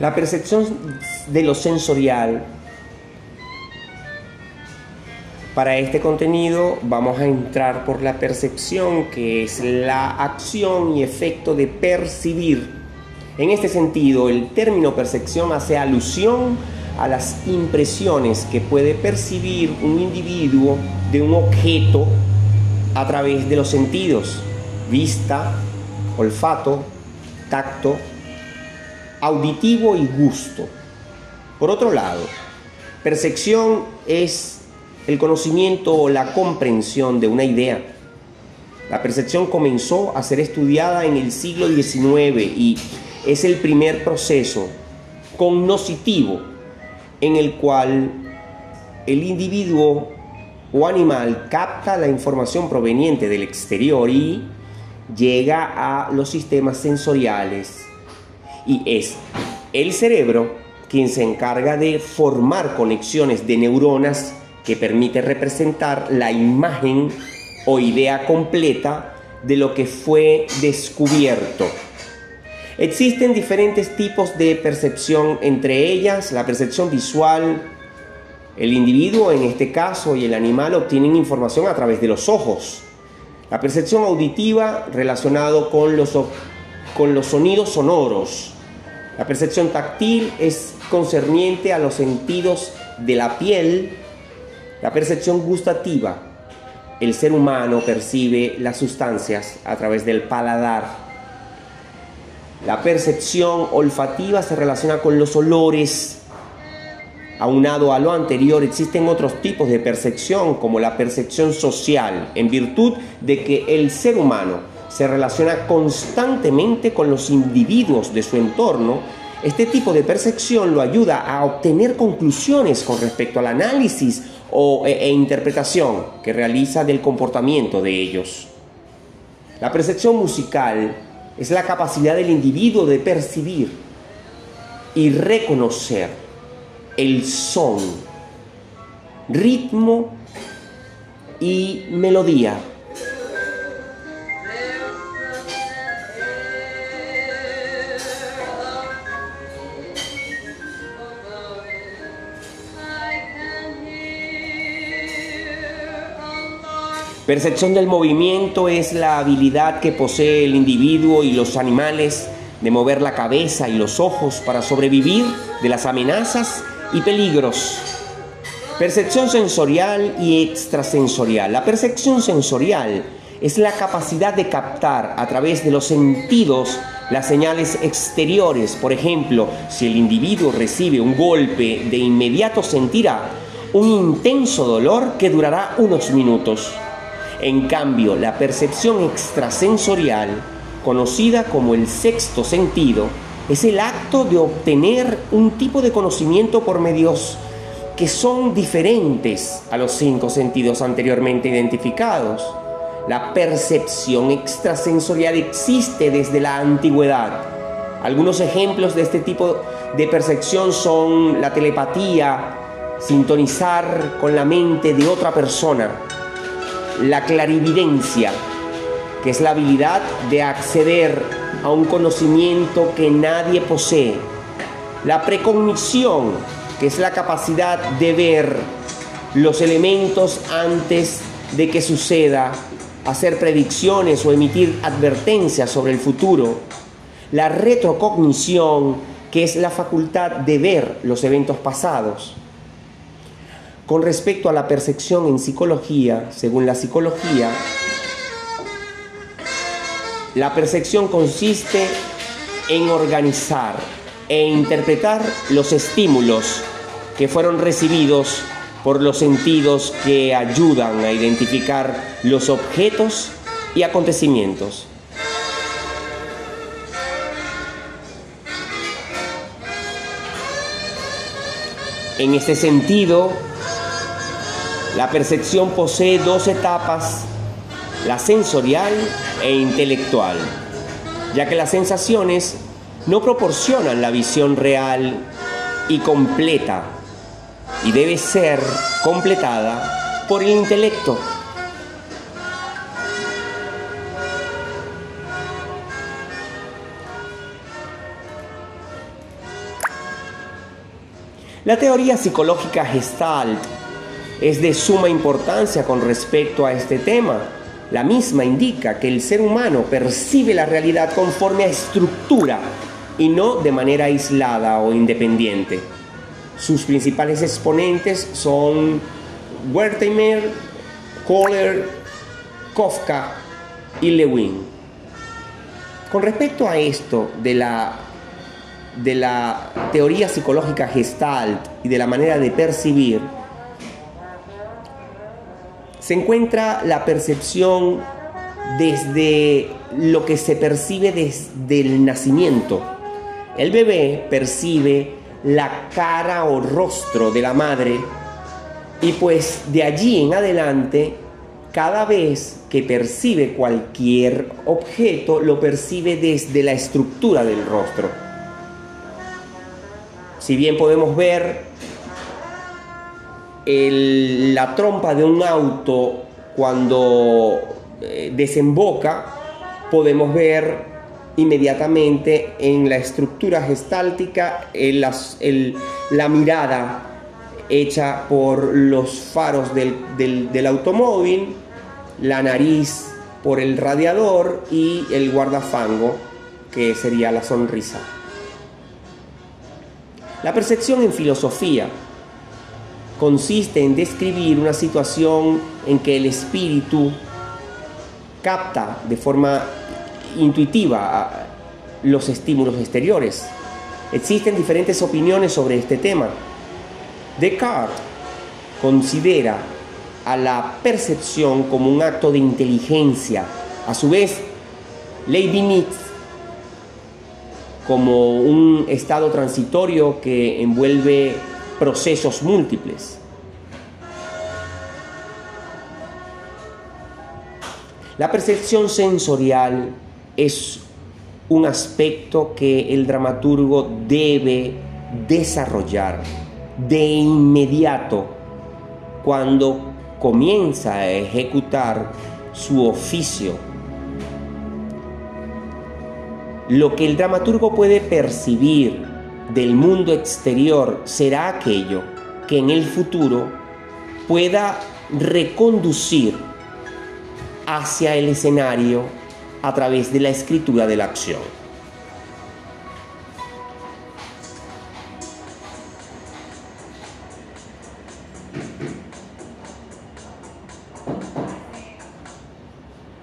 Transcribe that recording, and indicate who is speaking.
Speaker 1: La percepción de lo sensorial. Para este contenido vamos a entrar por la percepción, que es la acción y efecto de percibir. En este sentido, el término percepción hace alusión a las impresiones que puede percibir un individuo de un objeto a través de los sentidos, vista, olfato, tacto, auditivo y gusto. Por otro lado, percepción es el conocimiento o la comprensión de una idea. La percepción comenzó a ser estudiada en el siglo XIX y es el primer proceso cognoscitivo en el cual el individuo o animal capta la información proveniente del exterior y llega a los sistemas sensoriales y es el cerebro quien se encarga de formar conexiones de neuronas que permite representar la imagen o idea completa de lo que fue descubierto. Existen diferentes tipos de percepción, entre ellas la percepción visual. El individuo, en este caso, y el animal obtienen información a través de los ojos. La percepción auditiva relacionado con los, con los sonidos sonoros. La percepción táctil es concerniente a los sentidos de la piel. La percepción gustativa. El ser humano percibe las sustancias a través del paladar. La percepción olfativa se relaciona con los olores. Aunado a lo anterior, existen otros tipos de percepción, como la percepción social, en virtud de que el ser humano se relaciona constantemente con los individuos de su entorno, este tipo de percepción lo ayuda a obtener conclusiones con respecto al análisis o, e, e interpretación que realiza del comportamiento de ellos. La percepción musical es la capacidad del individuo de percibir y reconocer el son, ritmo y melodía Percepción del movimiento es la habilidad que posee el individuo y los animales de mover la cabeza y los ojos para sobrevivir de las amenazas y peligros. Percepción sensorial y extrasensorial. La percepción sensorial es la capacidad de captar a través de los sentidos las señales exteriores. Por ejemplo, si el individuo recibe un golpe, de inmediato sentirá un intenso dolor que durará unos minutos. En cambio, la percepción extrasensorial, conocida como el sexto sentido, es el acto de obtener un tipo de conocimiento por medios que son diferentes a los cinco sentidos anteriormente identificados. La percepción extrasensorial existe desde la antigüedad. Algunos ejemplos de este tipo de percepción son la telepatía, sintonizar con la mente de otra persona, la clarividencia, que es la habilidad de acceder a un conocimiento que nadie posee, la precognición, que es la capacidad de ver los elementos antes de que suceda, hacer predicciones o emitir advertencias sobre el futuro, la retrocognición, que es la facultad de ver los eventos pasados, con respecto a la percepción en psicología, según la psicología, la percepción consiste en organizar e interpretar los estímulos que fueron recibidos por los sentidos que ayudan a identificar los objetos y acontecimientos. En este sentido, la percepción posee dos etapas, la sensorial e intelectual, ya que las sensaciones no proporcionan la visión real y completa y debe ser completada por el intelecto. La teoría psicológica Gestalt es de suma importancia con respecto a este tema. La misma indica que el ser humano percibe la realidad conforme a estructura y no de manera aislada o independiente. Sus principales exponentes son Wertheimer, Kohler, Kafka y Lewin. Con respecto a esto de la, de la teoría psicológica gestalt y de la manera de percibir, se encuentra la percepción desde lo que se percibe desde el nacimiento. El bebé percibe la cara o rostro de la madre y pues de allí en adelante, cada vez que percibe cualquier objeto, lo percibe desde la estructura del rostro. Si bien podemos ver la trompa de un auto cuando eh, desemboca, podemos ver inmediatamente en la estructura gestáltica la mirada hecha por los faros del, automóvil, la nariz por el radiador y el guardafango, que sería la sonrisa. La percepción en filosofía consiste en describir una situación en que el espíritu capta de forma intuitiva los estímulos exteriores. Existen diferentes opiniones sobre este tema. Descartes considera a la percepción como un acto de inteligencia. A su vez, Leibniz como un estado transitorio que envuelve procesos múltiples. La percepción sensorial es un aspecto que el dramaturgo debe desarrollar de inmediato cuando comienza a ejecutar su oficio. Lo que el dramaturgo puede percibir del mundo exterior será aquello que en el futuro pueda reconducir hacia el escenario a través de la escritura de la acción.